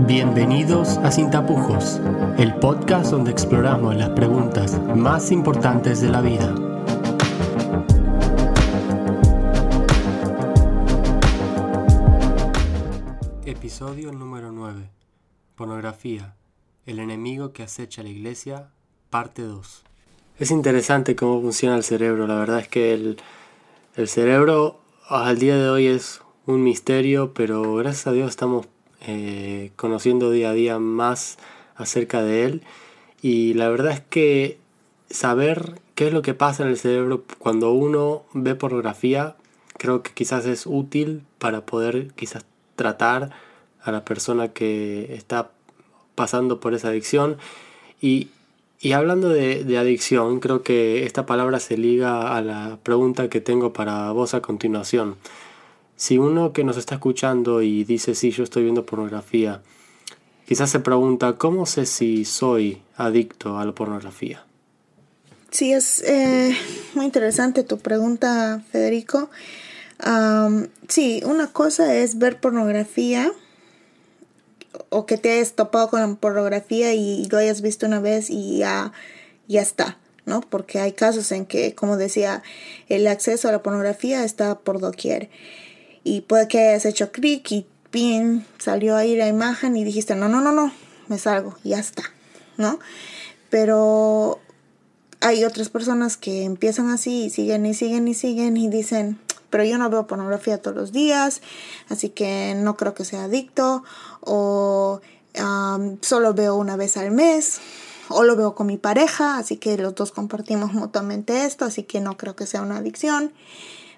Bienvenidos a Sin Tapujos, el podcast donde exploramos las preguntas más importantes de la vida. Episodio número 9. Pornografía. El enemigo que acecha a la iglesia. Parte 2. Es interesante cómo funciona el cerebro. La verdad es que el, el cerebro al día de hoy es un misterio, pero gracias a Dios estamos eh, conociendo día a día más acerca de él. Y la verdad es que saber qué es lo que pasa en el cerebro cuando uno ve pornografía, creo que quizás es útil para poder quizás tratar a la persona que está pasando por esa adicción. Y, y hablando de, de, adicción, creo que esta palabra se liga a la pregunta que tengo para vos a continuación. Si uno que nos está escuchando y dice, sí, yo estoy viendo pornografía, quizás se pregunta, ¿cómo sé si soy adicto a la pornografía? Sí, es eh, muy interesante tu pregunta, Federico. sí, una cosa es ver pornografía o que te hayas topado con pornografía y lo hayas visto una vez y ya, ya está, ¿no? Porque hay casos en que, como decía, el acceso a la pornografía está por doquier y puede que hayas hecho clic y pin, salió ahí la imagen y dijiste, no, no, no, no, me salgo, ya está, ¿no? Pero hay otras personas que empiezan así y siguen y siguen y siguen y dicen, pero yo no veo pornografía todos los días, así que no creo que sea adicto, o solo veo una vez al mes, o lo veo con mi pareja, así que los dos compartimos mutuamente esto, así que no creo que sea una adicción.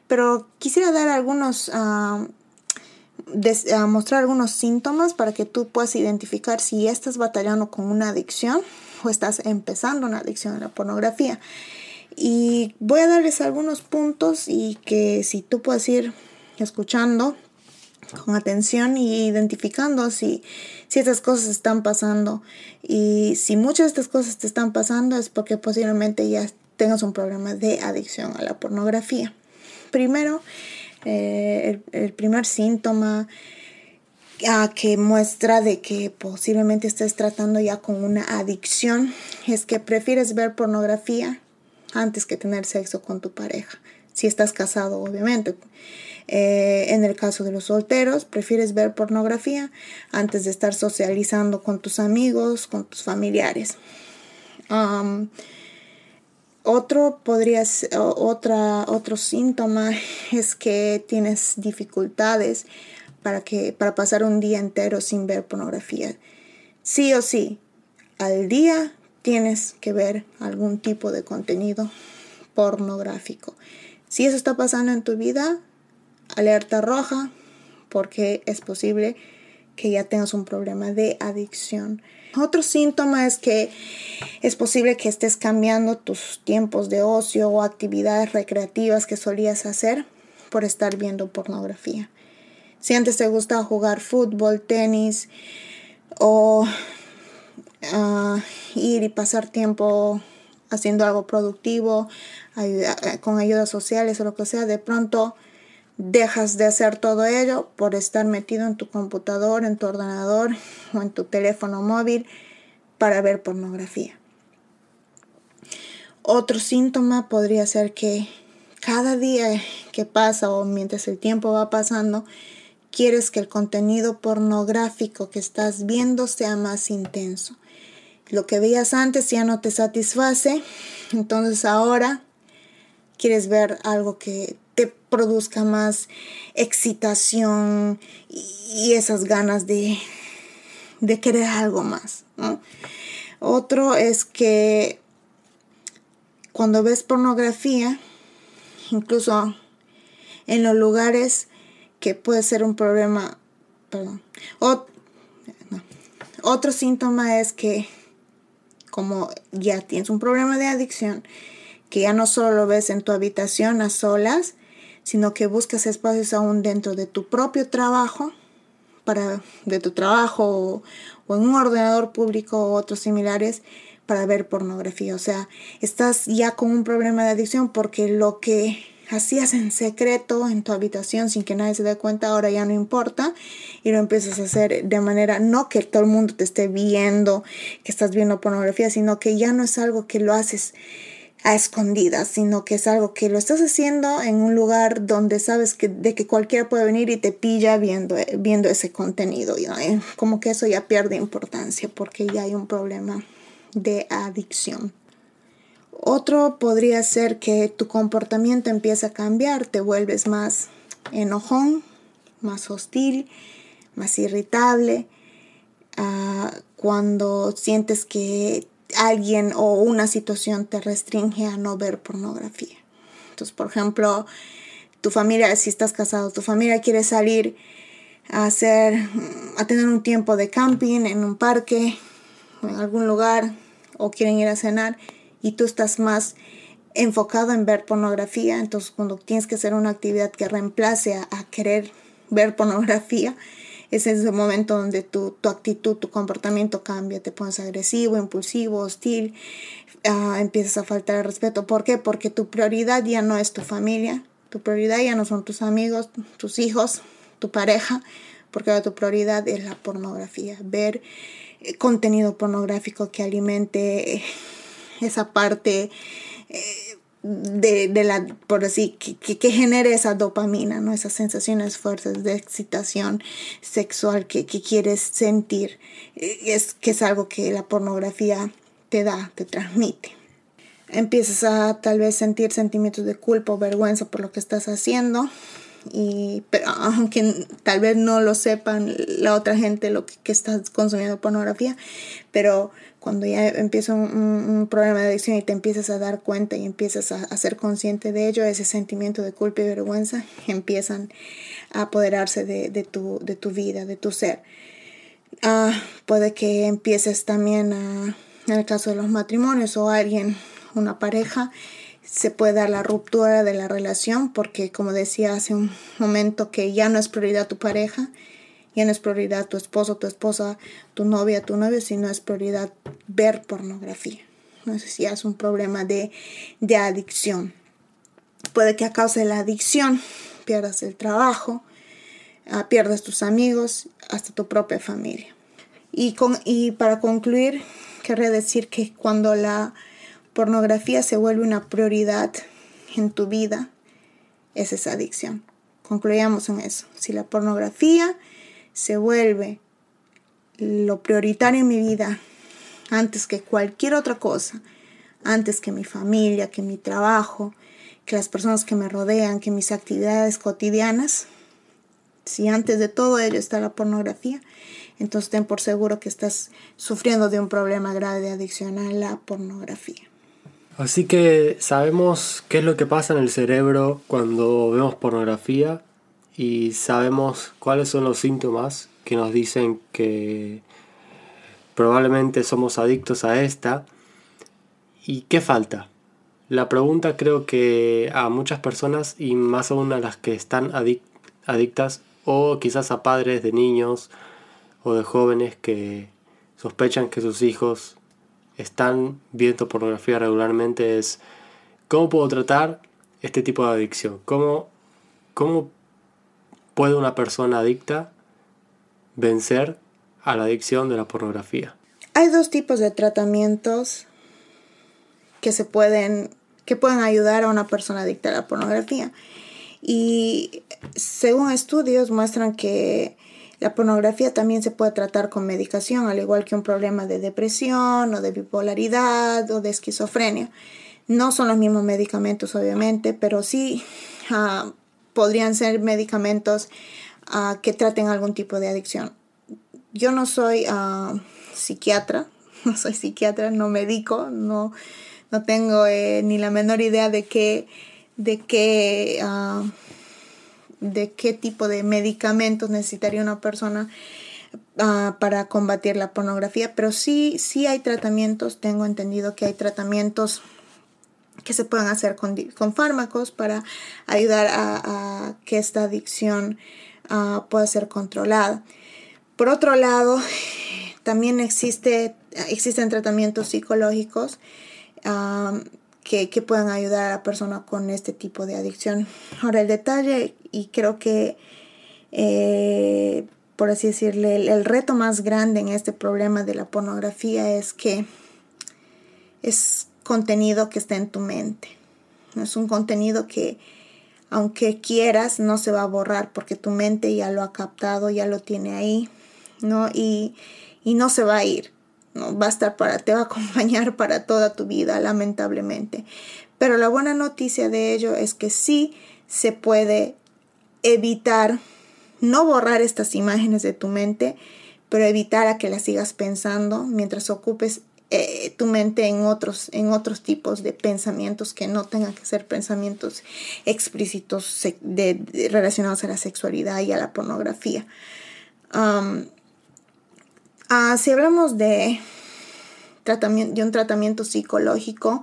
Pero quisiera dar algunos, uh, mostrar algunos síntomas para que tú puedas identificar si estás batallando con una adicción o estás empezando una adicción a la pornografía. Y voy a darles algunos puntos y que si tú puedes ir escuchando con atención y identificando si, si estas cosas están pasando. Y si muchas de estas cosas te están pasando es porque posiblemente ya tengas un problema de adicción a la pornografía. Primero, eh, el, primer síntoma que muestra de que posiblemente estés tratando ya con una adicción es que prefieres ver pornografía antes que tener sexo con tu pareja. Si estás casado, obviamente. Eh, en el caso de los solteros, prefieres ver pornografía antes de estar socializando con tus amigos, con tus familiares. Otro podría otra, otro síntoma es que tienes dificultades para, que, para pasar un día entero sin ver pornografía. Sí o sí, al día tienes que ver algún tipo de contenido pornográfico. Si eso está pasando en tu vida, alerta roja, porque es posible que ya tengas un problema de adicción. Otro síntoma es que es posible que estés cambiando tus tiempos de ocio o actividades recreativas que solías hacer por estar viendo pornografía. Si antes te gustaba jugar fútbol, tenis o ah, ir y pasar tiempo haciendo algo productivo, con ayudas sociales o lo que sea, de pronto dejas de hacer todo ello por estar metido en tu computador, en tu ordenador o en tu teléfono móvil para ver pornografía. Otro síntoma podría ser que cada día que pasa o mientras el tiempo va pasando, quieres que el contenido pornográfico que estás viendo sea más intenso. Lo que veías antes ya no te satisface, entonces ahora quieres ver algo que te produzca más excitación y esas ganas de, de querer algo más. Otro es que cuando ves pornografía, incluso en los lugares que puede ser un problema, perdón, otro síntoma es que como ya tienes un problema de adicción, que ya no solo lo ves en tu habitación a solas, sino que buscas espacios aún dentro de tu propio trabajo, para, de tu trabajo o, en un ordenador público o otros similares para ver pornografía. O sea, estás ya con un problema de adicción porque lo que hacías en secreto en tu habitación sin que nadie se dé cuenta, ahora ya no importa y lo empiezas a hacer de manera no que todo el mundo te esté viendo que estás viendo pornografía, sino que ya no es algo que lo haces a escondidas, sino que es algo que lo estás haciendo en un lugar donde sabes que de que cualquiera puede venir y te pilla viendo, viendo ese contenido. y Como que eso ya pierde importancia porque ya hay un problema de adicción. Otro podría ser que tu comportamiento empieza a cambiar, te vuelves más enojón, más hostil, más irritable, ah, cuando sientes que alguien o una situación te restringe a no ver pornografía. Entonces, por ejemplo, tu familia, si estás casado, tu familia quiere salir a hacer, a tener un tiempo de camping en un parque, en algún lugar, o quieren ir a cenar y tú estás más enfocado en ver pornografía, entonces cuando tienes que hacer una actividad que reemplace a, querer ver pornografía, es el momento donde tu, tu, actitud, tu comportamiento cambia, te pones agresivo, impulsivo, hostil, uh, empiezas a faltar el respeto. ¿Por qué? Porque tu prioridad ya no es tu familia, tu prioridad ya no son tus amigos, tus hijos, tu pareja, porque ahora tu prioridad es la pornografía, ver eh, contenido pornográfico que alimente esa parte eh, de, la, por así, que, que, genere esa dopamina, ¿no? Esas sensaciones fuertes de excitación sexual que, quieres sentir, eh, es que es algo que la pornografía te da, te transmite. Empiezas a tal vez sentir sentimientos de culpa o vergüenza por lo que estás haciendo, y pero aunque tal vez no lo sepan la otra gente lo que, que estás consumiendo pornografía, pero cuando ya empieza un, problema de adicción y te empiezas a dar cuenta y empiezas a, ser consciente de ello, ese sentimiento de culpa y vergüenza empiezan a apoderarse de, tu, de tu vida, de tu ser. Ah, puede que empieces también en el caso de los matrimonios o alguien, una pareja, se puede dar la ruptura de la relación porque como decía hace un momento que ya no es prioridad tu pareja ya no es prioridad tu esposo, tu esposa, tu novia, tu novio, sino es prioridad ver pornografía. No sé si es un problema de, adicción. Puede que a causa de la adicción pierdas el trabajo, uh, pierdas tus amigos, hasta tu propia familia. Y, con, y para concluir, querría decir que cuando la pornografía se vuelve una prioridad en tu vida, es esa adicción. Concluyamos en eso. Si la pornografía se vuelve lo prioritario en mi vida antes que cualquier otra cosa, antes que mi familia, que mi trabajo, que las personas que me rodean, que mis actividades cotidianas, si antes de todo ello está la pornografía, entonces ten por seguro que estás sufriendo de un problema grave de adicción a la pornografía. Así que sabemos qué es lo que pasa en el cerebro cuando vemos pornografía y sabemos cuáles son los síntomas que nos dicen que probablemente somos adictos a esta. ¿Y qué falta? La pregunta creo que a muchas personas y más aún a las que están adictas o quizás a padres de niños o de jóvenes que sospechan que sus hijos están viendo pornografía regularmente es cómo puedo tratar este tipo de adicción, cómo, cómo ¿Puede una persona adicta vencer a la adicción de la pornografía? Hay dos tipos de tratamientos que se pueden que pueden ayudar a una persona adicta a la pornografía. Y según estudios muestran que la pornografía también se puede tratar con medicación, al igual que un problema de depresión o de bipolaridad o de esquizofrenia. No son los mismos medicamentos, obviamente, pero sí uh, podrían ser medicamentos ah, que traten algún tipo de adicción. Yo no soy ah, psiquiatra, no soy psiquiatra, no medico, no, no tengo eh, ni la menor idea de qué, de qué, de qué tipo de medicamentos necesitaría una persona para combatir la pornografía, pero sí, sí hay tratamientos, tengo entendido que hay tratamientos que se pueden hacer con, fármacos para ayudar a, que esta adicción ah, pueda ser controlada. Por otro lado, también existe, existen tratamientos psicológicos ah, que, puedan ayudar a la persona con este tipo de adicción. Ahora el detalle, y creo que, eh, por así decirle, el, reto más grande en este problema de la pornografía es que es contenido que está en tu mente. Es un contenido que, aunque quieras, no se va a borrar porque tu mente ya lo ha captado, ya lo tiene ahí, ¿no? Y no se va a ir. ¿No? Va a estar para, te va a acompañar para toda tu vida, lamentablemente. Pero la buena noticia de ello es que sí se puede evitar, no borrar estas imágenes de tu mente, pero evitar a que las sigas pensando mientras ocupes eh, tu mente en otros, en otros tipos de pensamientos que no tengan que ser pensamientos explícitos de, relacionados a la sexualidad y a la pornografía. Ah, si hablamos de, de un tratamiento psicológico,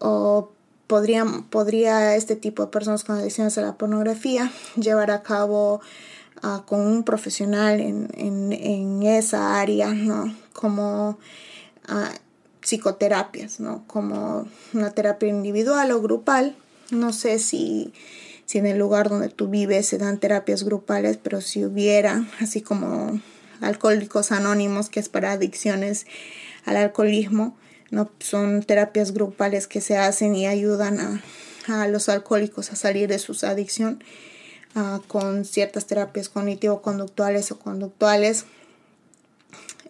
o podría, este tipo de personas con adicciones a la pornografía llevar a cabo uh, con un profesional en, en, esa área, ¿no? Como psicoterapias, ¿no? Como una terapia individual o grupal. No sé si, si en el lugar donde tú vives se dan terapias grupales, pero si hubiera, así como alcohólicos anónimos, que es para adicciones al alcoholismo, ¿no? Son terapias grupales que se hacen y ayudan a, a los alcohólicos a salir de su adicción uh, con ciertas terapias cognitivo-conductuales o conductuales.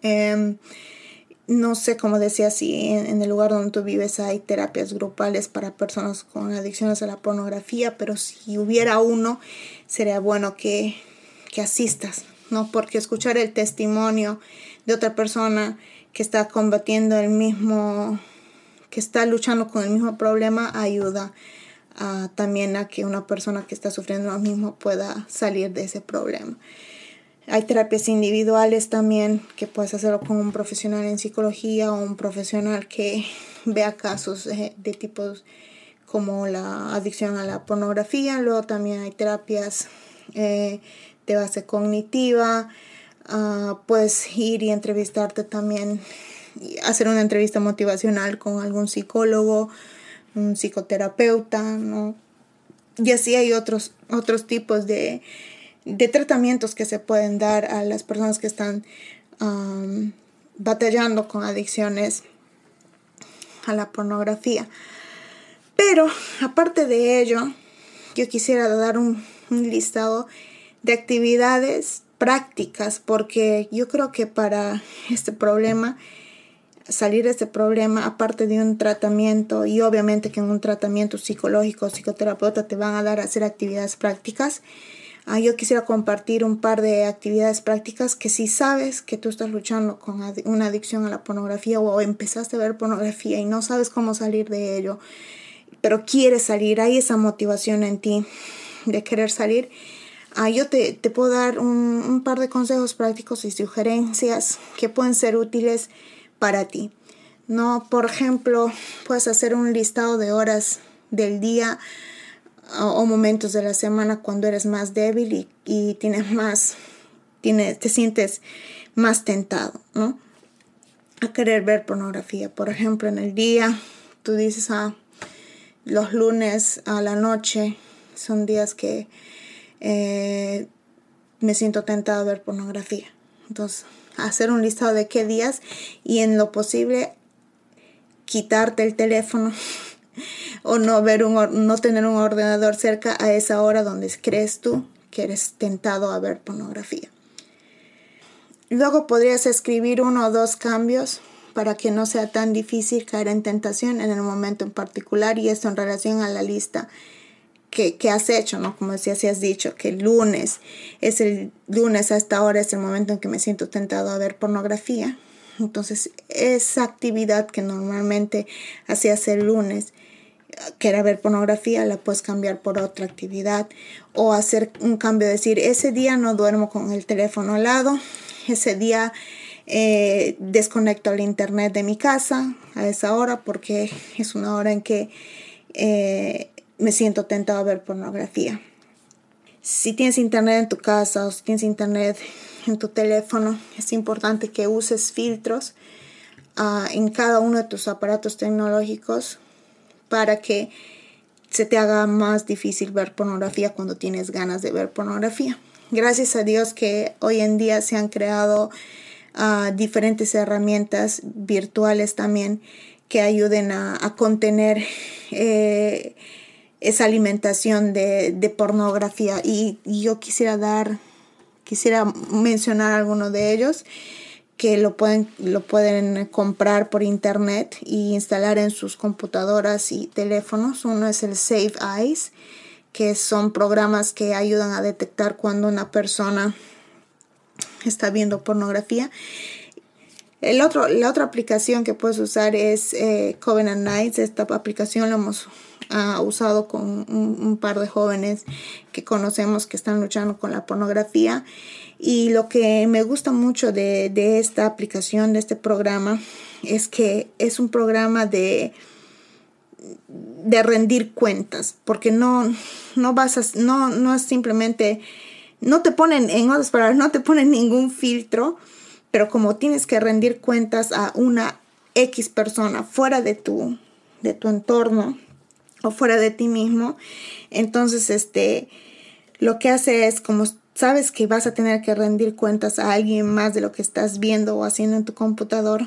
Eh, no sé, como decía, si en, el lugar donde tú vives hay terapias grupales para personas con adicciones a la pornografía, pero si hubiera uno, sería bueno que, que asistas, ¿no? Porque escuchar el testimonio de otra persona que está combatiendo el mismo, que está luchando con el mismo problema, ayuda también a que una persona que está sufriendo lo mismo pueda salir de ese problema. Hay terapias individuales también que puedes hacerlo con un profesional en psicología o un profesional que vea casos de, tipos como la adicción a la pornografía. Luego también hay terapias eh, base cognitiva. Uh, puedes ir y entrevistarte también, hacer una entrevista motivacional con algún psicólogo, un psicoterapeuta. Y así hay otros, otros tipos de de tratamientos que se pueden dar a las personas que están batallando con adicciones a la pornografía. Pero aparte de ello, yo quisiera dar un listado de actividades prácticas porque yo creo que para este problema salir de este problema, aparte de un tratamiento, y obviamente que en un tratamiento psicológico psicoterapeuta te van a dar a hacer actividades prácticas, Ah, yo quisiera compartir un par de actividades prácticas que si sabes que tú estás luchando con una adicción a la pornografía o empezaste a ver pornografía y no sabes cómo salir de ello, pero quieres salir, hay esa motivación en ti de querer salir, yo te, te puedo dar un, un par de consejos prácticos y sugerencias que pueden ser útiles para ti. No, por ejemplo, puedes hacer un listado de horas del día o, momentos de la semana cuando eres más débil y, y tienes más, tienes, te sientes más tentado, ¿no? A querer ver pornografía. Por ejemplo, en el día, tú dices, ah, los lunes a la noche son días que eh, me siento tentado a ver pornografía. Entonces, hacer un listado de qué días y en lo posible quitarte el teléfono o no, ver un, no tener un ordenador cerca a esa hora donde crees tú que eres tentado a ver pornografía. Luego podrías escribir uno o dos cambios para que no sea tan difícil caer en tentación en el momento en particular y esto en relación a la lista que, que, has hecho, ¿no? Como decía, si has dicho que el lunes es el lunes a esta hora es el momento en que me siento tentado a ver pornografía. Entonces, esa actividad que normalmente hacías el lunes quiera ver pornografía, la puedes cambiar por otra actividad o hacer un cambio, decir, ese día no duermo con el teléfono al lado, ese día eh, desconecto el internet de mi casa a esa hora porque es una hora en que eh, me siento tentado a ver pornografía. Si tienes internet en tu casa o si tienes internet en tu teléfono, es importante que uses filtros uh, en cada uno de tus aparatos tecnológicos para que se te haga más difícil ver pornografía cuando tienes ganas de ver pornografía. Gracias a Dios que hoy en día se han creado ah, diferentes herramientas virtuales también que ayuden a, contener eh, esa alimentación de, pornografía. Y, yo quisiera dar, quisiera mencionar algunos de ellos que lo pueden, lo pueden comprar por internet y instalar en sus computadoras y teléfonos. Uno es el Save Eyes, que son programas que ayudan a detectar cuando una persona está viendo pornografía. El otro, la otra aplicación que puedes usar es eh, Covenant Nights. Esta aplicación la hemos ah, usado con un, par de jóvenes que conocemos que están luchando con la pornografía. Y lo que me gusta mucho de, esta aplicación, de este programa, es que es un programa de, de rendir cuentas, porque no, no vas no, no es simplemente, no te ponen, en otras palabras, no te ponen ningún filtro pero como tienes que rendir cuentas a una X persona fuera de tu, de tu entorno o fuera de ti mismo, entonces este, lo que hace es como sabes que vas a tener que rendir cuentas a alguien más de lo que estás viendo o haciendo en tu computador,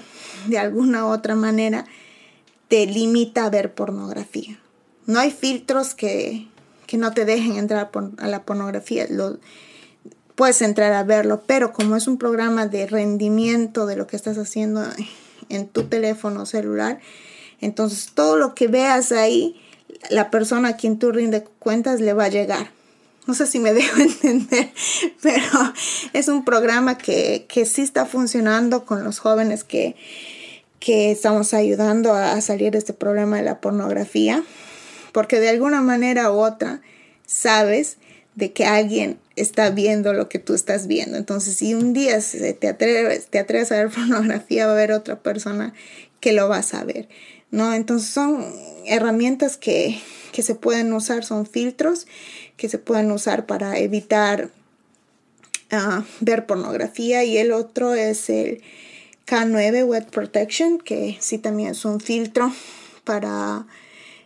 de alguna u otra manera, te limita a ver pornografía. No hay filtros que, que no te dejen entrar a la pornografía. Puedes entrar a verlo, pero como es un programa de rendimiento de lo que estás haciendo en tu teléfono celular, entonces todo lo que veas ahí, la persona a quien tú rinde cuentas le va a llegar. No sé si me dejo entender, pero es un programa que, que sí está funcionando con los jóvenes que, que estamos ayudando a salir de este problema de la pornografía, porque de alguna manera u otra sabes de que alguien está viendo lo que tú estás viendo. Entonces, si un día te atreves, te atreves a ver pornografía, va a haber otra persona que lo va a saber, ¿no? Entonces, son herramientas que, se pueden usar, son filtros que se pueden usar para evitar ah, ver pornografía. Y el otro es el K9 Wet Protection, que sí también es un filtro para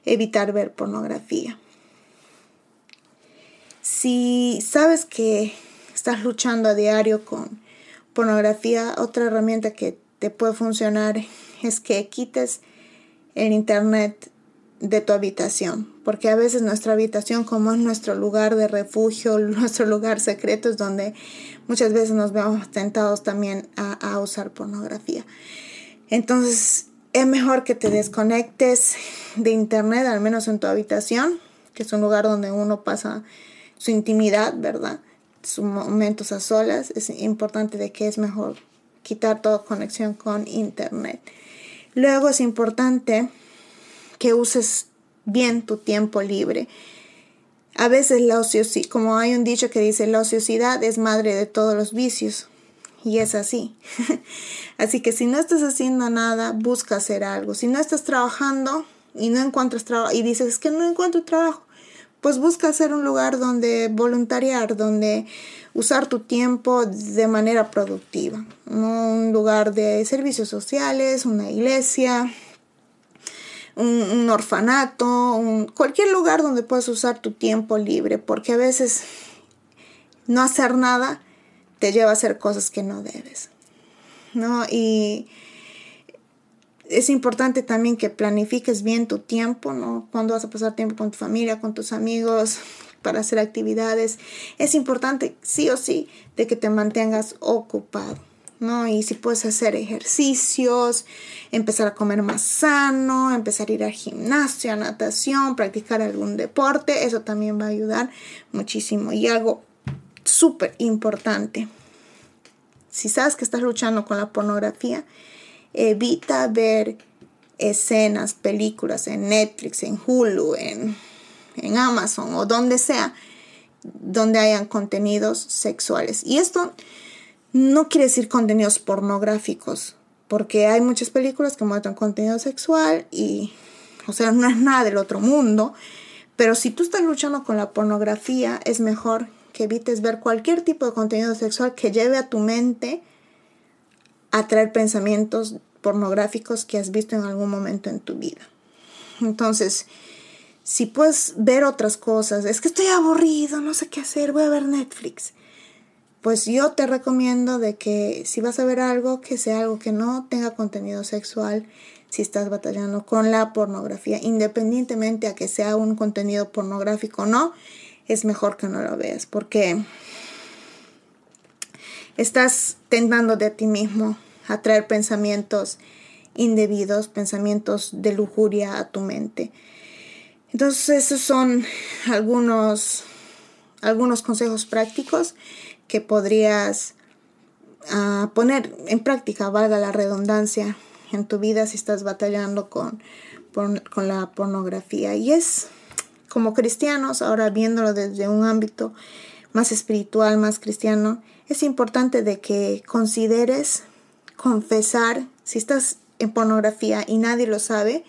evitar ver pornografía. Si sabes que estás luchando a diario con pornografía, otra herramienta que te puede funcionar es que quites el internet de tu habitación, porque a veces nuestra habitación como es nuestro lugar de refugio, nuestro lugar secreto es donde muchas veces nos vemos tentados también a, usar pornografía. Entonces es mejor que te desconectes de internet, al menos en tu habitación, que es un lugar donde uno pasa su intimidad, ¿verdad? Sus momentos a solas, es importante de que es mejor quitar toda conexión con internet. Luego es importante que uses bien tu tiempo libre. A veces la ociosidad, como hay un dicho que dice, la ociosidad es madre de todos los vicios. Y es así. así que si no estás haciendo nada, busca hacer algo. Si no estás trabajando y no encuentras trabajo y dices es que no encuentro trabajo, pues busca hacer un lugar donde voluntariar, donde usar tu tiempo de manera productiva, un lugar de servicios sociales, una iglesia, un, orfanato, cualquier lugar donde puedas usar tu tiempo libre, porque a veces no hacer nada te lleva a hacer cosas que no debes. ¿no? Y es importante también que planifiques bien tu tiempo, ¿no? Cuando vas a pasar tiempo con tu familia, con tus amigos, para hacer actividades. Es importante, sí o sí, de que te mantengas ocupado, ¿no? Y si puedes hacer ejercicios, empezar a comer más sano, empezar a ir al gimnasio, a natación, practicar algún deporte, eso también va a ayudar muchísimo. Y algo súper importante, si sabes que estás luchando con la pornografía, Evita ver escenas, películas en Netflix, en Hulu, en, en Amazon o donde sea, donde hayan contenidos sexuales. Y esto no quiere decir contenidos pornográficos, porque hay muchas películas que muestran contenido sexual y, o sea, no es nada del otro mundo. Pero si tú estás luchando con la pornografía, es mejor que evites ver cualquier tipo de contenido sexual que lleve a tu mente a traer pensamientos pornográficos que has visto en algún momento en tu vida. Entonces, si puedes ver otras cosas, es que estoy aburrido, no sé qué hacer, voy a ver Netflix. Pues yo te recomiendo de que si vas a ver algo, que sea algo que no tenga contenido sexual, si estás batallando con la pornografía, independientemente a que sea un contenido pornográfico o no, es mejor que no lo veas porque estás tentando de ti mismo a traer pensamientos indebidos, pensamientos de lujuria a tu mente. Entonces esos son algunos, algunos consejos prácticos que podrías ah, poner en práctica, valga la redundancia, en tu vida si estás batallando con, con la pornografía. Y es como cristianos, ahora viéndolo desde un ámbito más espiritual, más cristiano, es importante de que consideres confesar, si estás en pornografía y nadie lo sabe,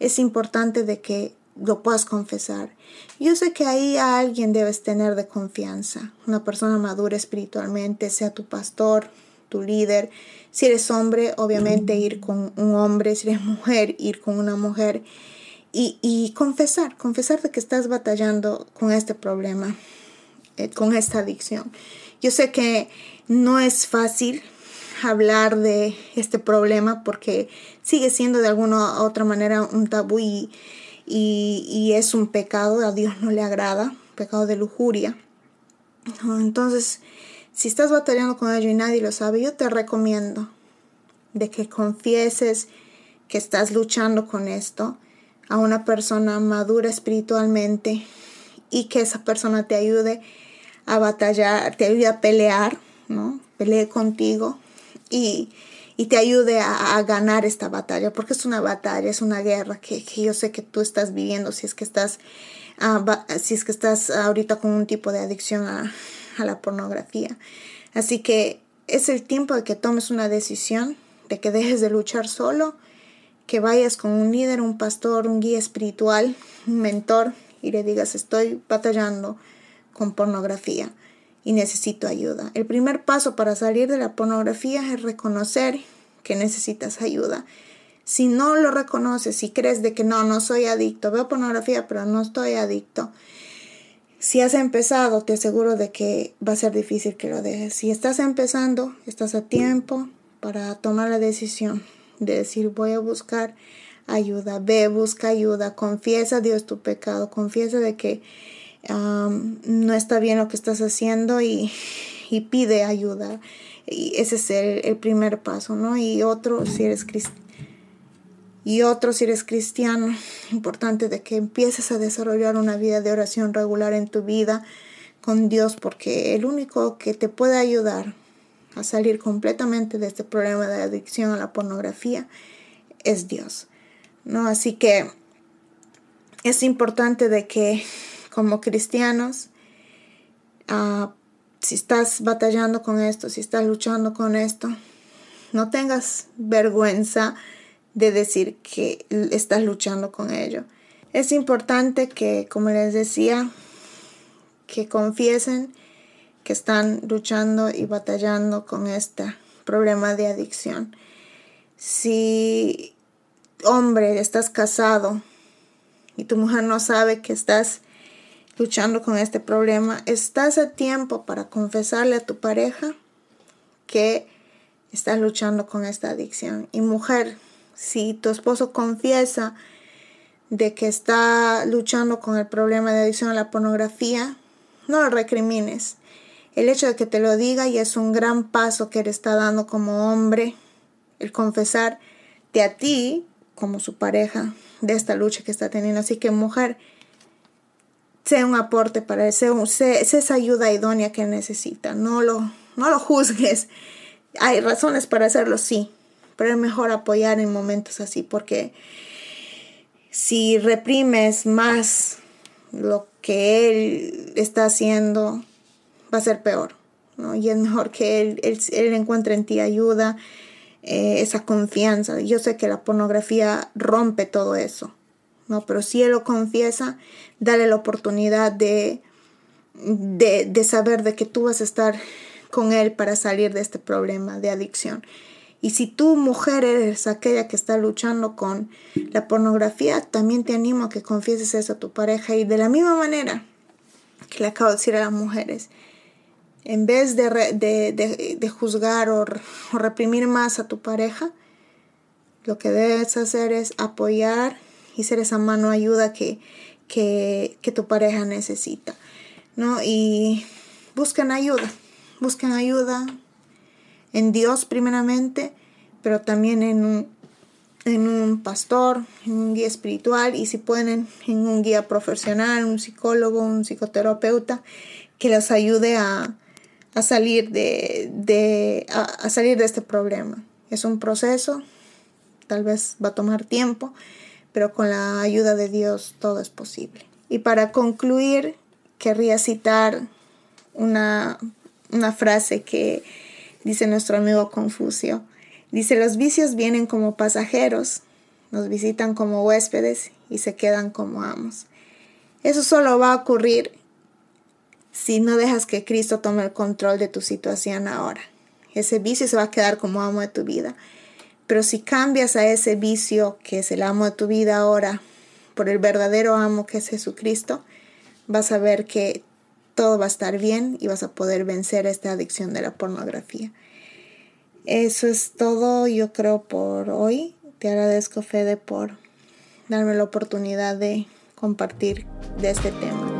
es importante de que lo puedas confesar. Yo sé que ahí a alguien debes tener de confianza, una persona madura espiritualmente, sea tu pastor, tu líder. Si eres hombre, obviamente ir con un hombre, si eres mujer, ir con una mujer y, y confesar, confesar de que estás batallando con este problema, eh, con esta adicción. Yo sé que no es fácil hablar de este problema porque sigue siendo de alguna u otra manera un tabú y, y, es un pecado, a Dios no le agrada, pecado de lujuria. Entonces, si estás batallando con ello y nadie lo sabe, yo te recomiendo de que confieses que estás luchando con esto a una persona madura espiritualmente y que esa persona te ayude a batallar, te ayude a pelear, ¿no? Pelee contigo y, te ayude a, ganar esta batalla, porque es una batalla, es una guerra que, yo sé que tú estás viviendo si es que estás, ah, si es que estás ahorita con un tipo de adicción a, a la pornografía. Así que es el tiempo de que tomes una decisión, de que dejes de luchar solo, que vayas con un líder, un pastor, un guía espiritual, un mentor y le digas estoy batallando con pornografía y necesito ayuda. El primer paso para salir de la pornografía es reconocer que necesitas ayuda. Si no lo reconoces, si crees de que no, no soy adicto, veo pornografía, pero no estoy adicto, si has empezado, te aseguro de que va a ser difícil que lo dejes. Si estás empezando, estás a tiempo para tomar la decisión de decir voy a buscar ayuda, ve, busca ayuda, confiesa a Dios tu pecado, confiesa de que no está bien lo que estás haciendo y, pide ayuda. Y ese es el, primer paso, ¿no? Y otro, si eres y otro, si eres cristiano, importante de que empieces a desarrollar una vida de oración regular en tu vida con Dios, porque el único que te puede ayudar a salir completamente de este problema de adicción a la pornografía es Dios. ¿no? Así que es importante de que como cristianos, ah, si estás batallando con esto, si estás luchando con esto, no tengas vergüenza de decir que estás luchando con ello. Es importante que, como les decía, que confiesen que están luchando y batallando con este problema de adicción. Si, hombre, estás casado y tu mujer no sabe que estás luchando con este problema, estás a tiempo para confesarle a tu pareja que estás luchando con esta adicción. Y mujer, si tu esposo confiesa de que está luchando con el problema de adicción a la pornografía, no lo recrimines. El hecho de que te lo diga y es un gran paso que él está dando como hombre, el confesar de a ti como su pareja de esta lucha que está teniendo. Así que mujer, sea un aporte para él, sea, esa ayuda idónea que necesita. No lo, no lo juzgues. Hay razones para hacerlo, sí, pero es mejor apoyar en momentos así porque si reprimes más lo que él está haciendo, va a ser peor. Y es mejor que él, él, encuentre en ti ayuda, eh, esa confianza. Yo sé que la pornografía rompe todo eso. ¿No? Pero si él lo confiesa, dale la oportunidad de, de, saber de que tú vas a estar con él para salir de este problema de adicción. Y si tú, mujer, eres aquella que está luchando con la pornografía, también te animo a que confieses eso a tu pareja. Y de la misma manera que le acabo de decir a las mujeres, en vez de, juzgar o, reprimir más a tu pareja, lo que debes hacer es apoyar y ser esa mano ayuda que, que, que tu pareja necesita. ¿no? Y busquen ayuda, busquen ayuda, en Dios primeramente, pero también en un, en un pastor, en un guía espiritual y si pueden en un guía profesional, un psicólogo, un psicoterapeuta que les ayude a, salir de, a, salir de este problema. Es un proceso, tal vez va a tomar tiempo, pero con la ayuda de Dios todo es posible. Y para concluir, querría citar una, una frase que dice nuestro amigo Confucio. Dice, los vicios vienen como pasajeros, nos visitan como huéspedes y se quedan como amos. Eso solo va a ocurrir si no dejas que Cristo tome el control de tu situación ahora. Ese vicio se va a quedar como amo de tu vida. Pero si cambias a ese vicio que es el amo de tu vida ahora por el verdadero amo que es Jesucristo, vas a ver que todo va a estar bien y vas a poder vencer esta adicción de la pornografía. Eso es todo, yo creo, por hoy. Te agradezco, Fede, por darme la oportunidad de compartir de este tema.